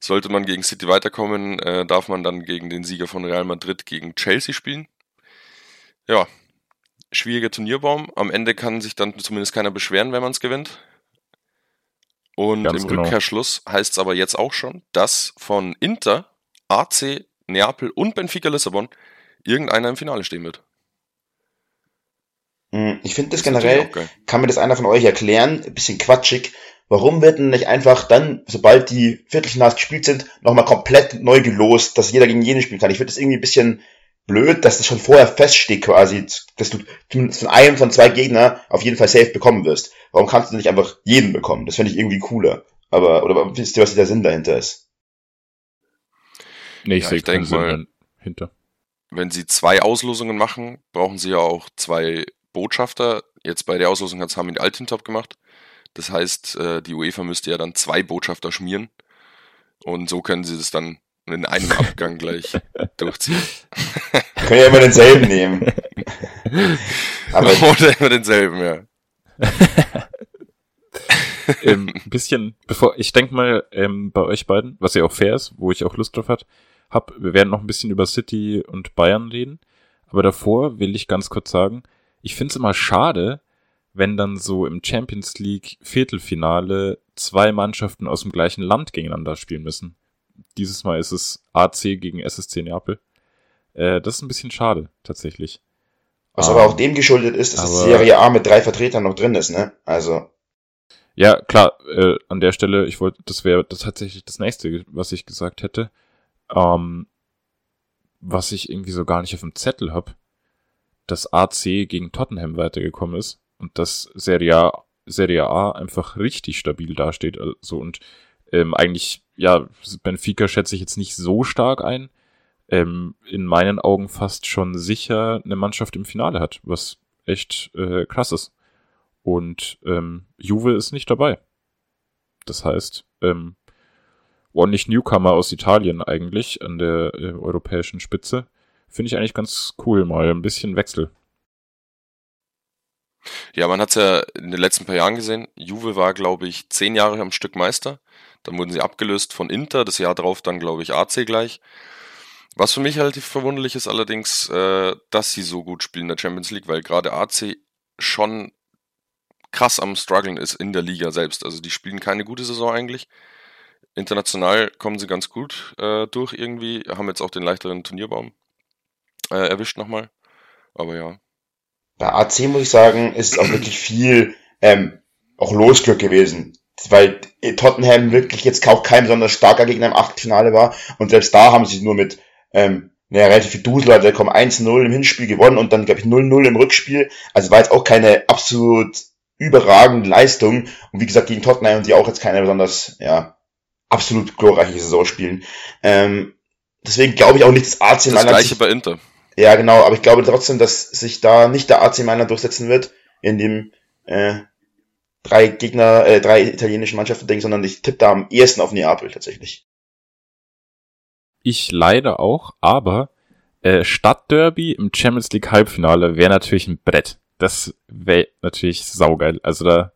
sollte man gegen City weiterkommen, äh, darf man dann gegen den Sieger von Real Madrid gegen Chelsea spielen. Ja, schwieriger Turnierbaum. Am Ende kann sich dann zumindest keiner beschweren, wenn man es gewinnt. Und Ganz im genau. Rückkehrschluss heißt es aber jetzt auch schon, dass von Inter, AC, Neapel und Benfica Lissabon irgendeiner im Finale stehen wird. Hm, Ich finde das natürlich generell, kann mir das einer von euch erklären, ein bisschen quatschig. Warum wird denn nicht einfach dann, sobald die Viertelfinals gespielt sind, nochmal komplett neu gelost, dass jeder gegen jeden spielen kann? Ich finde das irgendwie ein bisschen blöd, dass das schon vorher feststeht quasi, dass du zumindest von einem von zwei Gegner auf jeden Fall safe bekommen wirst. Warum kannst du nicht einfach jeden bekommen? Das finde ich irgendwie cooler. Aber, oder wisst ihr, was der Sinn dahinter ist? Nee, ich Ja, sehe ich keinen Sinn mal- hinter. Wenn sie zwei Auslosungen machen, brauchen sie ja auch zwei Botschafter. Jetzt bei der Auslosung hat es Hamid Altintop gemacht. Das heißt, äh, die UEFA müsste ja dann zwei Botschafter schmieren. Und so können sie das dann in einem Abgang gleich [laughs] durchziehen. Können ja immer denselben nehmen. [laughs] Aber Oder immer denselben, ja. [laughs] ähm, ein bisschen, bevor, ich denke mal, ähm, bei euch beiden, was ja auch fair ist, wo ich auch Lust drauf hat, hab, wir werden noch ein bisschen über City und Bayern reden. Aber davor will ich ganz kurz sagen, ich find's immer schade, wenn dann so im Champions League Viertelfinale zwei Mannschaften aus dem gleichen Land gegeneinander spielen müssen. Dieses Mal ist es AC gegen SSC Neapel. Äh, das ist ein bisschen schade, tatsächlich. was Ähm, aber auch dem geschuldet ist, dass die aber- Serie A mit drei Vertretern noch drin ist, ne? Also, Ja, klar, äh, an der Stelle, ich wollte, das wäre das tatsächlich das nächste, was ich gesagt hätte. Ähm, was ich irgendwie so gar nicht auf dem Zettel hab, dass AC gegen Tottenham weitergekommen ist und dass Serie A, Serie A einfach richtig stabil dasteht. Also und ähm, eigentlich, ja, Benfica schätze ich jetzt nicht so stark ein. Ähm, in meinen Augen fast schon sicher eine Mannschaft im Finale hat, was echt äh, krass ist. Und ähm, Juve ist nicht dabei. Das heißt, ähm, ordentlich Newcomer aus Italien eigentlich an der äh, europäischen Spitze. Finde ich eigentlich ganz cool, mal ein bisschen Wechsel. Ja, man hat es ja in den letzten paar Jahren gesehen. Juve war, glaube ich, zehn Jahre am Stück Meister. Dann wurden sie abgelöst von Inter. Das Jahr drauf dann, glaube ich, AC gleich. Was für mich relativ verwunderlich ist allerdings, äh, dass sie so gut spielen in der Champions League, weil gerade AC schon krass am struggeln ist in der Liga selbst. Also die spielen keine gute Saison eigentlich. international kommen sie ganz gut äh, durch irgendwie, haben jetzt auch den leichteren Turnierbaum äh, erwischt nochmal. Aber ja. Bei AC muss ich sagen, ist auch wirklich viel ähm, auch Losglück gewesen. Weil Tottenham wirklich jetzt auch kein besonders starker Gegner im Achtelfinale war. Und selbst da haben sie nur mit ähm, naja, relativ viel Dusel, also kommen 1-0 im Hinspiel gewonnen und dann, glaube ich, 0-0 im Rückspiel. Also war jetzt auch keine absolut überragende Leistung. Und wie gesagt, gegen Tottenham die auch jetzt keine besonders, ja, absolut glorreiche Saison spielen. Ähm, deswegen glaube ich auch nicht, dass AC. Das gleiche bei Inter. Ja, genau, aber ich glaube trotzdem, dass sich da nicht der AC Mailand durchsetzen wird in dem äh, drei Gegner, äh, drei italienischen Mannschaften Ding, sondern ich tippe da am ehesten auf Neapel tatsächlich. Ich leider auch, aber äh, Stadtderby im Champions League Halbfinale wäre natürlich ein Brett. Das wäre natürlich saugeil. Also da,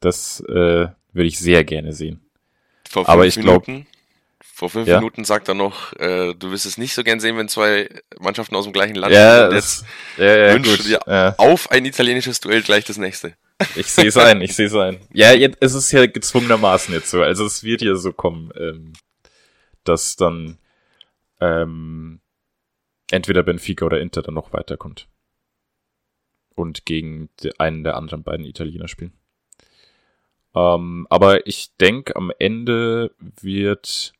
das äh, würde ich sehr gerne sehen. Vor fünf aber ich glaube, vor fünf ja. Minuten sagt er noch, äh, du wirst es nicht so gern sehen, wenn zwei Mannschaften aus dem gleichen Land ja, sind. Jetzt ja, ja, wünschst du dir ja. auf ein italienisches Duell gleich das nächste. Ich sehe es ein, ich sehe es ein. Ja, jetzt, es ist ja gezwungenermaßen jetzt so. Also es wird ja so kommen, ähm, dass dann ähm, entweder Benfica oder Inter dann noch weiterkommt. Und gegen einen der anderen beiden Italiener spielen. Ähm, aber ich denke, am Ende wird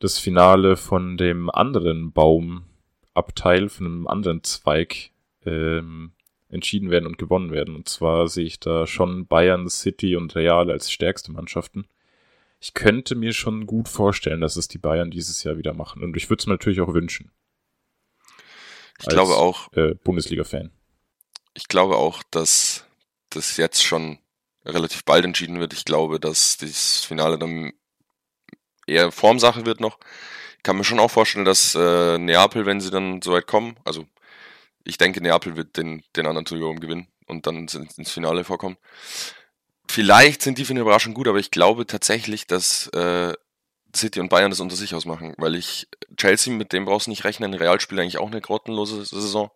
das Finale von dem anderen Baumabteil, von einem anderen Zweig ähm, entschieden werden und gewonnen werden. Und zwar sehe ich da schon Bayern, City und Real als stärkste Mannschaften ich könnte mir schon gut vorstellen, dass es die Bayern dieses Jahr wieder machen. Und ich würde es mir natürlich auch wünschen. Ich als, glaube auch. Äh, Bundesliga-Fan. Ich glaube auch, dass das jetzt schon relativ bald entschieden wird. Ich glaube, dass das Finale dann eher Formsache wird noch. Ich kann mir schon auch vorstellen, dass äh, Neapel, wenn sie dann so weit kommen, also ich denke, Neapel wird den, den anderen Trio gewinnen und dann ins Finale vorkommen. Vielleicht sind die für eine Überraschung gut, aber ich glaube tatsächlich, dass äh, City und Bayern das unter sich ausmachen, weil ich Chelsea, mit dem brauchst du nicht rechnen, Real spielt eigentlich auch eine grottenlose Saison.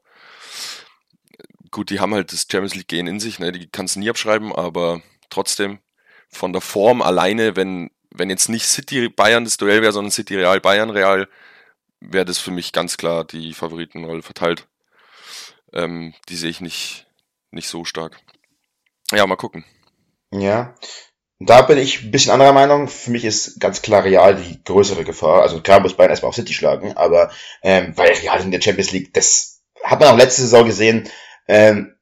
Gut, die haben halt das Champions League Gehen in sich, ne? die kannst du nie abschreiben, aber trotzdem von der Form alleine, wenn, wenn jetzt nicht City Bayern das Duell wäre, sondern City Real Bayern Real, wäre das für mich ganz klar die Favoritenrolle verteilt. Ähm, die sehe ich nicht, nicht so stark. Ja, mal gucken. Ja. Da bin ich ein bisschen anderer Meinung. Für mich ist ganz klar Real die größere Gefahr. Also klar muss Bayern erstmal auf City schlagen, aber ähm, weil Real in der Champions League, das hat man auch letzte Saison gesehen, ähm,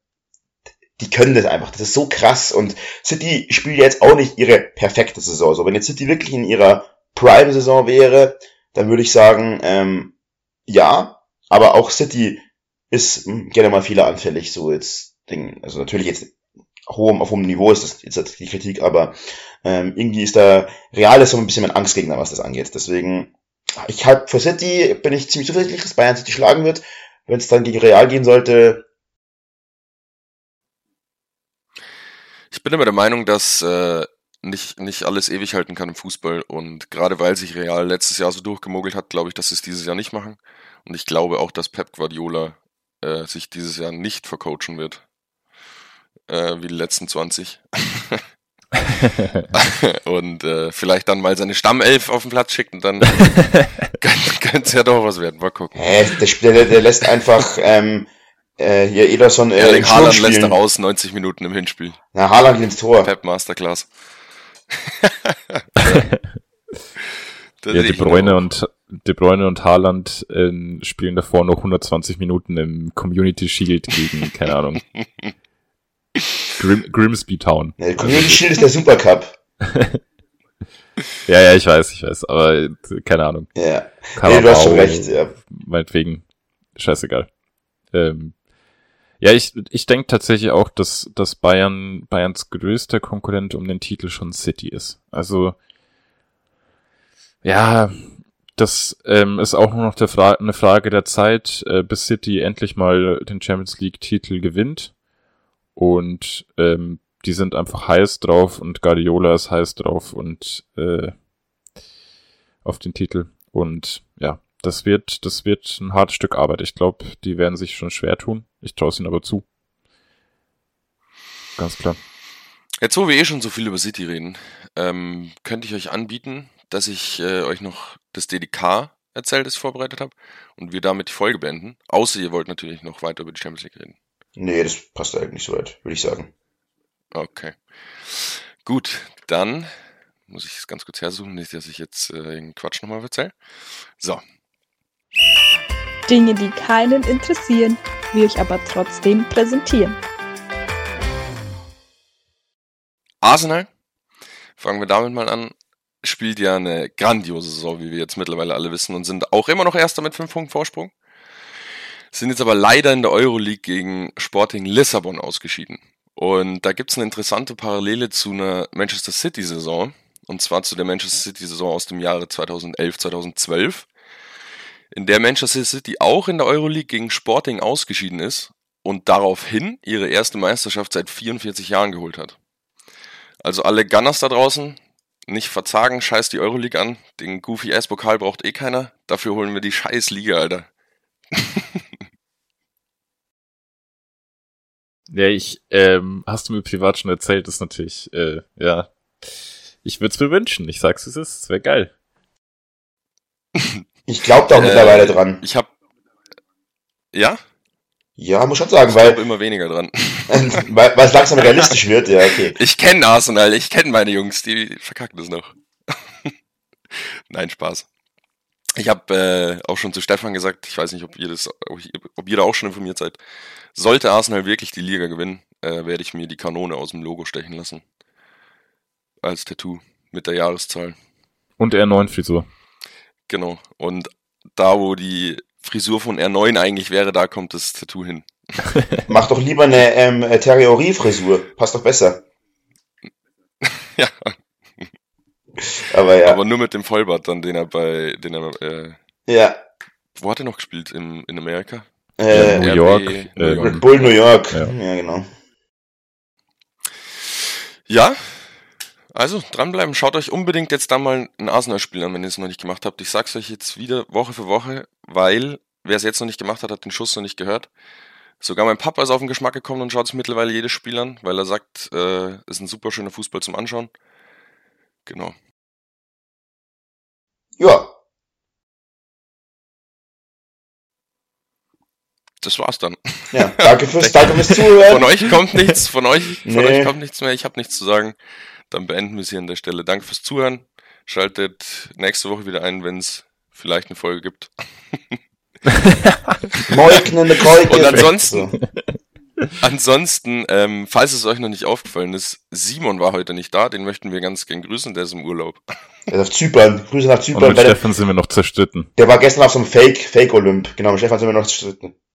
die können das einfach. Das ist so krass. Und City spielt jetzt auch nicht ihre perfekte Saison. So, wenn jetzt City wirklich in ihrer Prime-Saison wäre, dann würde ich sagen, ähm, ja, aber auch City ist hm, gerne mal fehleranfällig, so jetzt Ding. Also natürlich jetzt hohem, auf hohem Niveau ist das jetzt die Kritik, aber ähm, irgendwie ist da Real ist so ein bisschen mein Angstgegner, was das angeht. Deswegen, ich halt für City bin ich ziemlich zuversichtlich, dass Bayern City schlagen wird. Wenn es dann gegen Real gehen sollte. Ich bin immer der Meinung, dass äh, nicht, nicht alles ewig halten kann im Fußball. Und gerade weil sich Real letztes Jahr so durchgemogelt hat, glaube ich, dass sie es dieses Jahr nicht machen. Und ich glaube auch, dass Pep Guardiola äh, sich dieses Jahr nicht vercoachen wird äh, wie die letzten 20. [laughs] und äh, vielleicht dann mal seine Stammelf auf den Platz schickt und dann [laughs] [laughs] könnte es ja doch was werden. Mal gucken. Hä, der, der, der lässt einfach ähm, äh, hier Ederson äh, Erling Haaland lässt raus, 90 Minuten im Hinspiel. Na, Haaland ins Tor. Pep Masterclass. [laughs] ja, De Bruyne und De Bruyne und Haaland äh, spielen davor noch 120 Minuten im Community Shield gegen, keine Ahnung, [laughs] Grim Grimsby Town. Ja, Community Shield ist der Supercup. [laughs] ja, ja, ich weiß, ich weiß, aber keine Ahnung. Ja, nee, du hast schon recht, ja. Meinetwegen, scheißegal. Ähm, ja, ich, ich denke tatsächlich auch, dass, dass Bayern, Bayerns größter Konkurrent um den Titel schon City ist. Also, ja, das ähm, ist auch nur noch der Fra eine Frage der Zeit, äh, bis City endlich mal den Champions League Titel gewinnt. Und ähm, die sind einfach heiß drauf und Guardiola ist heiß drauf und äh, auf den Titel. Und das wird, das wird ein hartes Stück Arbeit. Ich glaube, die werden sich schon schwer tun. Ich traue es ihnen aber zu. Ganz klar. Jetzt, wo wir eh schon so viel über City reden, ähm, könnte ich euch anbieten, dass ich äh, euch noch das DDK erzähle, das ich vorbereitet habe und wir damit die Folge beenden. Außer ihr wollt natürlich noch weiter über die Champions League reden. Nee, das passt eigentlich soweit, würde ich sagen. Okay. Gut, dann muss ich es ganz kurz hersuchen, nicht, dass ich jetzt äh, irgendeinen Quatsch nochmal erzähle. So, Dinge, die keinen interessieren, wir euch aber trotzdem präsentieren. Arsenal, fangen wir damit mal an, spielt ja eine grandiose Saison, wie wir jetzt mittlerweile alle wissen, und sind auch immer noch Erster mit 5 Punkten Vorsprung. Sind jetzt aber leider in der Euroleague gegen Sporting Lissabon ausgeschieden. Und da gibt's eine interessante Parallele zu einer Manchester City-Saison, und zwar zu der Manchester City-Saison aus dem Jahre 2011, 2012, in der Manchester City auch in der Euroleague gegen Sporting ausgeschieden ist und daraufhin ihre erste Meisterschaft seit 44 Jahren geholt hat. Also alle Gunners da draußen, nicht verzagen, scheiß die Euroleague an. Den Goofy Ass Pokal braucht eh keiner. Dafür holen wir die scheiß Liga, Alter. [laughs] Ja, ich, ähm, hast du mir privat schon erzählt, ist natürlich, äh, ja. Ich würde es mir wünschen, ich sag's es ist, es wäre geil. [laughs] Ich glaube da auch Äh, mittlerweile dran. Ich hab. Ja? Ja, muss schon sagen, Ich glaube weil, immer weniger dran. [laughs] weil, weil es langsam realistisch wird, ja, okay. [laughs] Ich kenne Arsenal, ich kenne meine Jungs, die verkacken das noch. [laughs] Nein, Spaß. Ich habe äh, auch schon zu Stefan gesagt, ich weiß nicht, ob ihr, das, ob ihr- ob ihr da auch schon informiert seid. Sollte Arsenal wirklich die Liga gewinnen, äh, werde ich mir die Kanone aus dem Logo stechen lassen. Als Tattoo mit der Jahreszahl. Und R9-Frisur. Genau. Und da, wo die Frisur von R9 eigentlich wäre, da kommt das Tattoo hin. [laughs] Mach doch lieber eine ähm, Terriorie-Frisur. Passt doch besser. [laughs] ja, Aber ja. aber nur mit dem Vollbart dann, den er bei, den er, äh, ja. wo hat er noch gespielt? In, in Amerika? Äh, New RB York. New York. Red Bull New York. Ja. Ja, genau. Ja, also dranbleiben. Schaut euch unbedingt jetzt da mal ein Arsenal-Spiel an, wenn ihr es noch nicht gemacht habt. Ich sag's euch jetzt wieder Woche für Woche, weil wer es jetzt noch nicht gemacht hat, hat den Schuss noch nicht gehört. Sogar mein Papa ist auf den Geschmack gekommen und schaut sich mittlerweile jedes Spiel an, weil er sagt, äh, ist ein super schöner Fußball zum Anschauen. Genau. Ja. Das war's dann. Ja. Danke fürs, [laughs] danke fürs Zuhören. Von euch kommt nichts, von euch, von Nee. euch kommt nichts mehr. Ich habe nichts zu sagen. Dann beenden wir es hier an der Stelle. Danke fürs Zuhören. Schaltet nächste Woche wieder ein, wenn es vielleicht eine Folge gibt. [laughs] Moiknende Keuke. Und ansonsten- So. Ansonsten, ähm, falls es euch noch nicht aufgefallen ist, Simon war heute nicht da, den möchten wir ganz gern grüßen, der ist im Urlaub. Er ist auf Zypern. Grüße nach Und Zypern. mit Bei der, Stefan sind wir noch zerstritten. der war gestern auf so einem Fake, Fake Olymp. Genau, mit Stefan sind wir noch zerstritten.